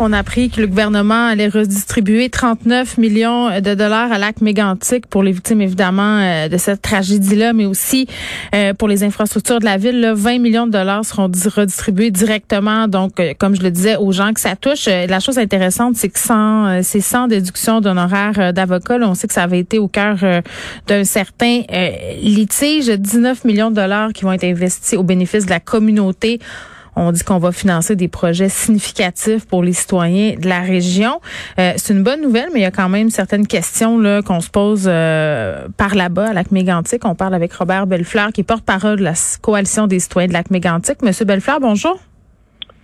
On a appris que le gouvernement allait redistribuer 39 millions de dollars à lac mégantic pour les victimes, évidemment, euh, de cette tragédie-là, mais aussi euh, pour les infrastructures de la ville. Là, 20 millions de dollars seront redistribués directement, donc, euh, comme je le disais, aux gens que ça touche. la chose intéressante, c'est que sans, c'est sans déduction d'honoraires d'avocat. On sait que ça avait été au cœur d'un certain litige. 19 millions de dollars qui vont être investis au bénéfice de la communauté. On dit qu'on va financer des projets significatifs pour les citoyens de la région. Euh, c'est une bonne nouvelle, mais il y a quand même certaines questions là qu'on se pose euh, par là-bas à Lac Mégantic. On parle avec Robert Bellefleur, qui est porte-parole de la coalition des citoyens de Lac Mégantic. Monsieur Bellefleur, bonjour.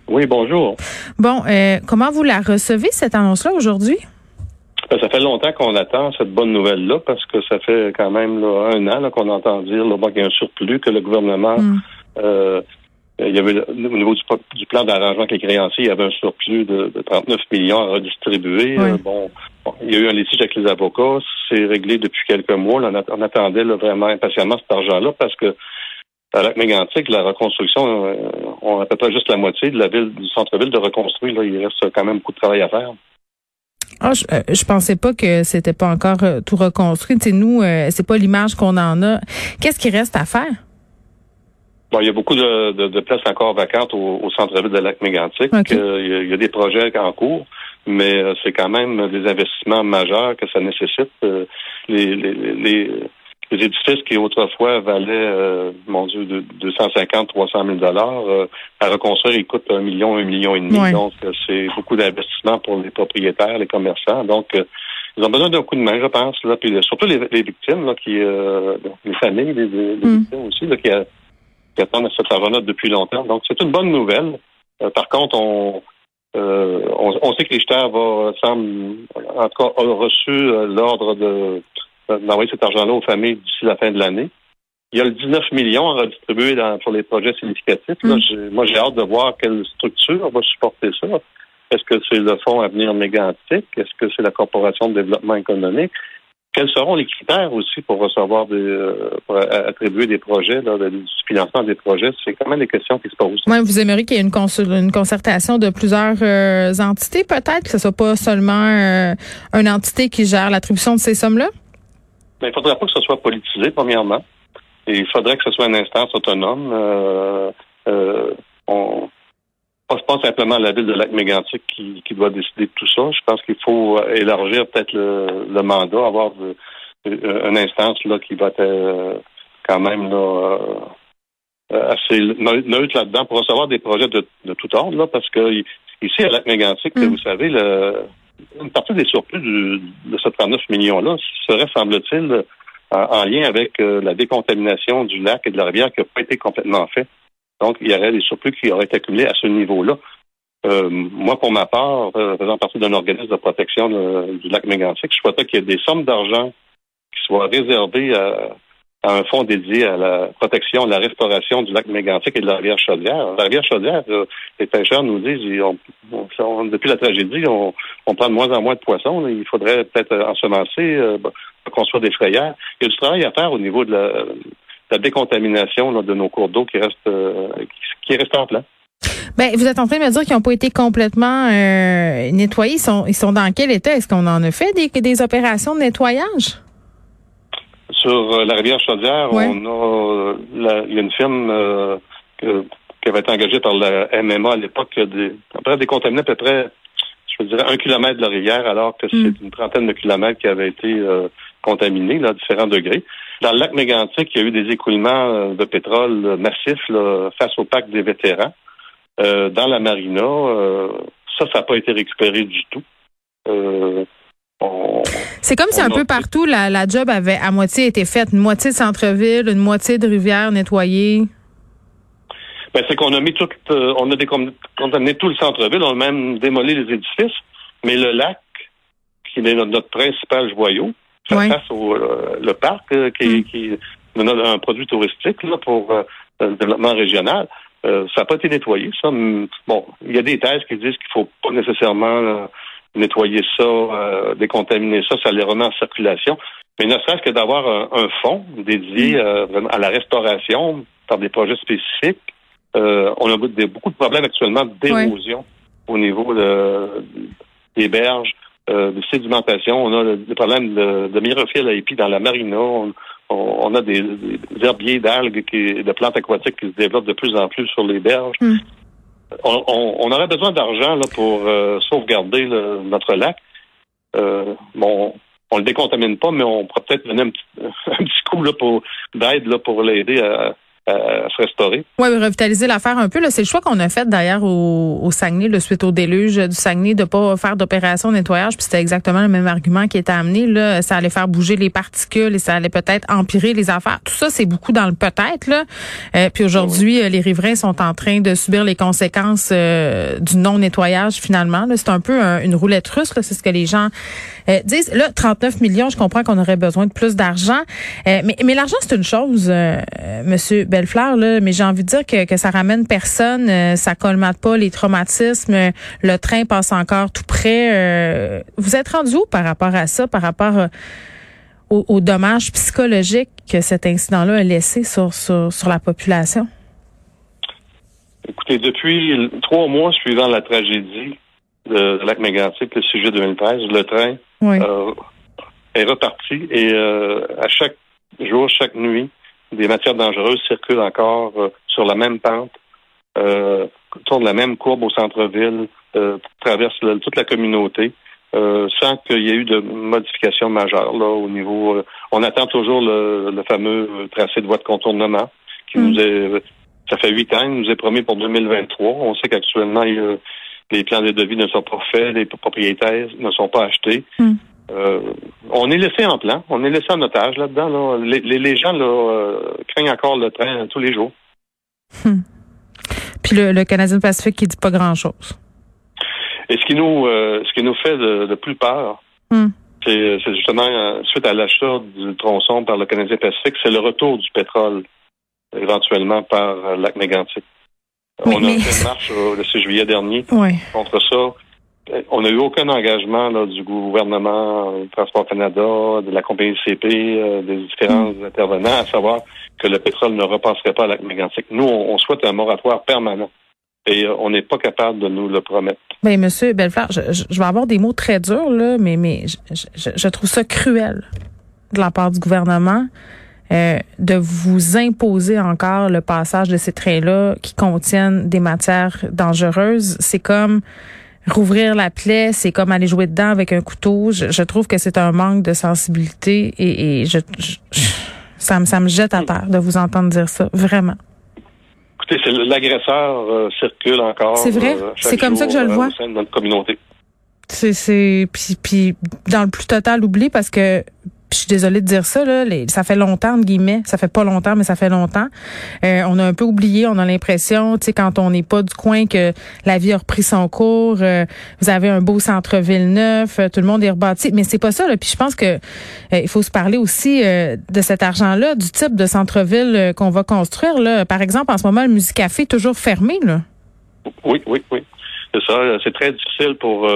Oui, bonjour. Bon, euh, comment vous la recevez cette annonce-là aujourd'hui? Ben, ça fait longtemps qu'on attend cette bonne nouvelle-là parce que ça fait quand même un an qu'on entend dire qu'il y a un surplus, que le gouvernement hmm. Euh, il y avait au niveau du, plan d'arrangement avec les créanciers, il y avait un surplus de, 39 millions à redistribuer. Euh, bon, il y a eu un litige avec les avocats, c'est réglé depuis quelques mois. on, attendait vraiment impatiemment cet argent-là parce que à Lac Mégantic, la reconstruction, euh, on n'a pas juste la moitié de la ville, du centre-ville de reconstruire. Là, il reste quand même beaucoup de travail à faire. Ah, je, je pensais pas que c'était pas encore tout reconstruit. C'est nous, c'est pas l'image qu'on en a. Qu'est-ce qui reste à faire? Il y a beaucoup de, places encore vacantes au, centre-ville de Lac-Mégantic. Euh, il, y a, des projets en cours, mais euh, c'est quand même des investissements majeurs que ça nécessite. Euh, les, les, édifices qui autrefois valaient, mon Dieu, de 250, 300 000 dollars, à reconstruire, ils coûtent un million, un million et demi. Donc, c'est beaucoup d'investissements pour les propriétaires, les commerçants. Donc, ils ont besoin d'un coup de main, je pense. Là, puis surtout les, victimes, là, qui, les familles, les, hmm. victimes aussi, là, qui, qui attendent cet argent-là depuis longtemps. Donc, c'est une bonne nouvelle. Euh, par contre, on, euh, on, sait que les va, semble, en tout cas, a reçu euh, l'ordre de d'envoyer cet argent-là aux familles d'ici la fin de l'année. Il y a le 19 millions à redistribuer dans, pour les projets significatifs. Mm. moi, j'ai hâte de voir quelle structure va supporter ça. Est-ce que c'est le Fonds Avenir Mégantique? Est-ce que c'est la Corporation de développement économique? Quels seront les critères aussi pour recevoir des, euh, pour attribuer des projets, là, du financement des projets? C'est quand même des questions qui se posent. Oui, vous aimeriez qu'il y ait une, une concertation de plusieurs euh, entités, peut-être, que ce soit pas seulement euh, une entité qui gère l'attribution de ces sommes-là? Ben, il ne faudrait pas que ce soit politisé, premièrement. Et il faudrait que ce soit une instance autonome. on, pas, pas simplement la ville de Lac-Mégantic qui, qui doit décider de tout ça. Je pense qu'il faut euh, élargir peut-être le, mandat, avoir de, euh, une instance là qui va être euh, quand même là, assez neutre là-dedans pour recevoir des projets de, de tout ordre, là, parce que ici à Lac-Mégantic, mm. vous savez, le, une partie des surplus de ce 39 millions-là serait, semble-t-il, en, lien avec la décontamination du lac et de la rivière qui n'a pas été complètement fait. Donc, il y aurait des surplus qui auraient été accumulés à ce niveau-là. Euh, moi, pour ma part, euh, faisant partie d'un organisme de protection du lac Mégantic, je souhaiterais qu'il y ait des sommes d'argent qui soient réservées à, un fonds dédié à la protection, la restauration du lac Mégantic et de la rivière Chaudière. La rivière Chaudière, euh, les pêcheurs nous disent, depuis la tragédie, on, prend de moins en moins de poissons. Il faudrait peut-être ensemencer, construire des frayères. Il y a du travail à faire au niveau de la, la décontamination de nos cours d'eau qui reste euh, qui, reste en plan. Ben, vous êtes en train de me dire qu'ils n'ont pas été complètement euh, nettoyés. Ils sont, ils sont dans quel état? Est-ce qu'on en a fait des, des opérations de nettoyage? Sur euh, la rivière Chaudière, on a il y a une firme qui avait été engagée par la MMA à l'époque, des, à peu près décontaminé à peu près, je dire, un kilomètre de la rivière, alors que hmm. c'est une trentaine de kilomètres qui avaient été contaminés à différents degrés. Dans le lac Mégantic, il y a eu des écoulements euh, de pétrole massifs face au parc des vétérans. Euh, dans la marina, euh, ça, ça n'a pas été récupéré du tout. c'est comme si un peu partout, la, job avait à moitié été faite. Une moitié de centre-ville, une moitié de rivière nettoyée. Ben, c'est qu'on a mis tout, on a décontaminé tout le centre-ville, on a même démoli les édifices, mais le lac, qui est notre principal joyau, face au euh, le parc euh, qui, mm. qui un produit touristique là, pour euh, le développement régional. ça n'a pas été nettoyé, ça. Bon, il y a des thèses qui disent qu'il faut pas nécessairement nettoyer ça, décontaminer ça, ça les remet en circulation. Mais ne serait-ce que d'avoir un, fonds dédié mm. à la restauration par des projets spécifiques. on a beaucoup de problèmes actuellement d'érosion au niveau des berges, de sédimentation. On a des problèmes de, de myrophiles à épis dans la marina. On, a des, herbiers d'algues, et de plantes aquatiques qui se développent de plus en plus sur les berges. Mm. On, aurait besoin d'argent pour euh, sauvegarder notre lac. Euh, bon, on le décontamine pas, mais on pourrait peut-être donner un petit, coup là, pour d'aide pour l'aider à, à se restaurer. Oui, revitaliser l'affaire un peu. C'est le choix qu'on a fait d'ailleurs au, au, Saguenay, le suite au déluge du Saguenay, de pas faire d'opération de nettoyage. Puis c'était exactement le même argument qui était amené. Là, ça allait faire bouger les particules et ça allait peut-être empirer les affaires. Tout ça, c'est beaucoup dans le peut-être. Là. Euh, puis aujourd'hui, euh, les riverains sont en train de subir les conséquences euh, du non-nettoyage finalement. C'est un peu une roulette russe. C'est ce que les gens disent. Là, 39 millions, je comprends qu'on aurait besoin de plus d'argent. mais mais l'argent, c'est une chose, Monsieur Bellefleur, là, mais j'ai envie de dire que, que ça ramène personne, euh, ça colmate pas les traumatismes, le train passe encore tout près. Euh, vous êtes rendu où par rapport à ça, par rapport euh, aux, dommages psychologiques que cet incident-là a laissé sur, sur, la population? Écoutez, depuis trois mois suivant la tragédie de lac mégantic, le sujet 2013, le train est reparti et à chaque jour, chaque nuit, des matières dangereuses circulent encore euh, sur la même pente, euh, tournent la même courbe au centre-ville, euh, traversent toute la communauté. Euh, sans qu'il y ait eu de modifications majeures là au niveau. on attend toujours le, fameux tracé de voie de contournement qui nous mm. est. Ça fait huit ans, il nous est promis pour 2023. On sait qu'actuellement les plans de devis ne sont pas faits, les propriétaires ne sont pas achetés. Mm. Euh, on est laissé en plan, on est laissé en otage là-dedans. Les, les, gens là, euh, craignent encore le train tous les jours. Hmm. Puis le, Canadien Pacifique qui dit pas grand-chose. Et ce qui nous euh, ce qui nous fait de, plus peur, hmm. c'est justement suite à l'achat du tronçon par le Canadien Pacifique, c'est le retour du pétrole éventuellement par lac mégantic. On a fait une marche le 6 juillet dernier contre ça on n'a eu aucun engagement du gouvernement, du Transport Canada, de la compagnie CP, euh, des différents mm. intervenants, à savoir que le pétrole ne repasserait pas à la mégantique. Nous, on, souhaite un moratoire permanent. Et euh, on n'est pas capable de nous le promettre. Bien, Monsieur Belfort, je, vais avoir des mots très durs, là, mais, mais je, trouve ça cruel de la part du gouvernement. Euh, de vous imposer encore le passage de ces trains-là qui contiennent des matières dangereuses. C'est comme rouvrir la plaie, c'est comme aller jouer dedans avec un couteau. Je, trouve que c'est un manque de sensibilité et, je, ça, me, ça me jette à terre de vous entendre dire ça, vraiment. Écoutez, l'agresseur euh, circule encore. C'est vrai, euh, c'est comme ça que je le euh, vois? Au sein de notre communauté. C'est puis, puis dans le plus total oubli parce que je suis désolée de dire ça, là, ça fait longtemps, entre guillemets, ça fait pas longtemps, mais ça fait longtemps. Euh, on a un peu oublié, on a l'impression, tu sais, quand on n'est pas du coin, que la vie a repris son cours. Euh, vous avez un beau centre-ville neuf, euh, tout le monde est rebâti, mais c'est pas ça. Là. Puis je pense que il faut se parler aussi de cet argent-là, du type de centre-ville qu'on va construire. Là. Par exemple, en ce moment, le Musicafé est toujours fermé. Là. Oui, oui, oui. C'est ça. C'est très difficile pour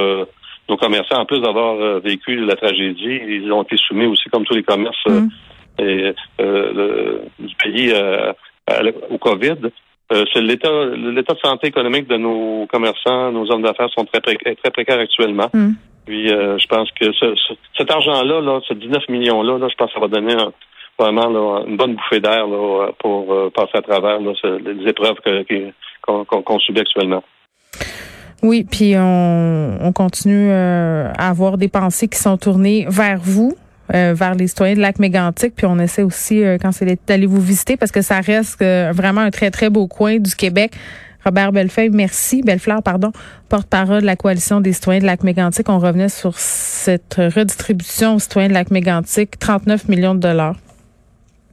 nos commerçants, en plus d'avoir euh, vécu la tragédie, ils ont été soumis aussi, comme tous les commerces euh, mm. euh, du pays au COVID. l'état l'état de santé économique de nos commerçants, nos hommes d'affaires sont très, très précaires actuellement. Mm. Puis je pense que cet argent-là, là, ce 19 millions-là, là, je pense que ça va donner vraiment une bonne bouffée d'air pour passer à travers les épreuves qu'on subit actuellement. Oui, puis on, continue euh, à avoir des pensées qui sont tournées vers vous. Euh, vers les citoyens de lac mégantic puis on essaie aussi euh, quand c'est d'aller vous visiter parce que ça reste vraiment un très très beau coin du Québec. Robert Bellefeuille, merci. Bellefleur, pardon, porte-parole de la coalition des citoyens de lac mégantic On revenait sur cette redistribution aux citoyens de lac mégantic 39 millions de dollars.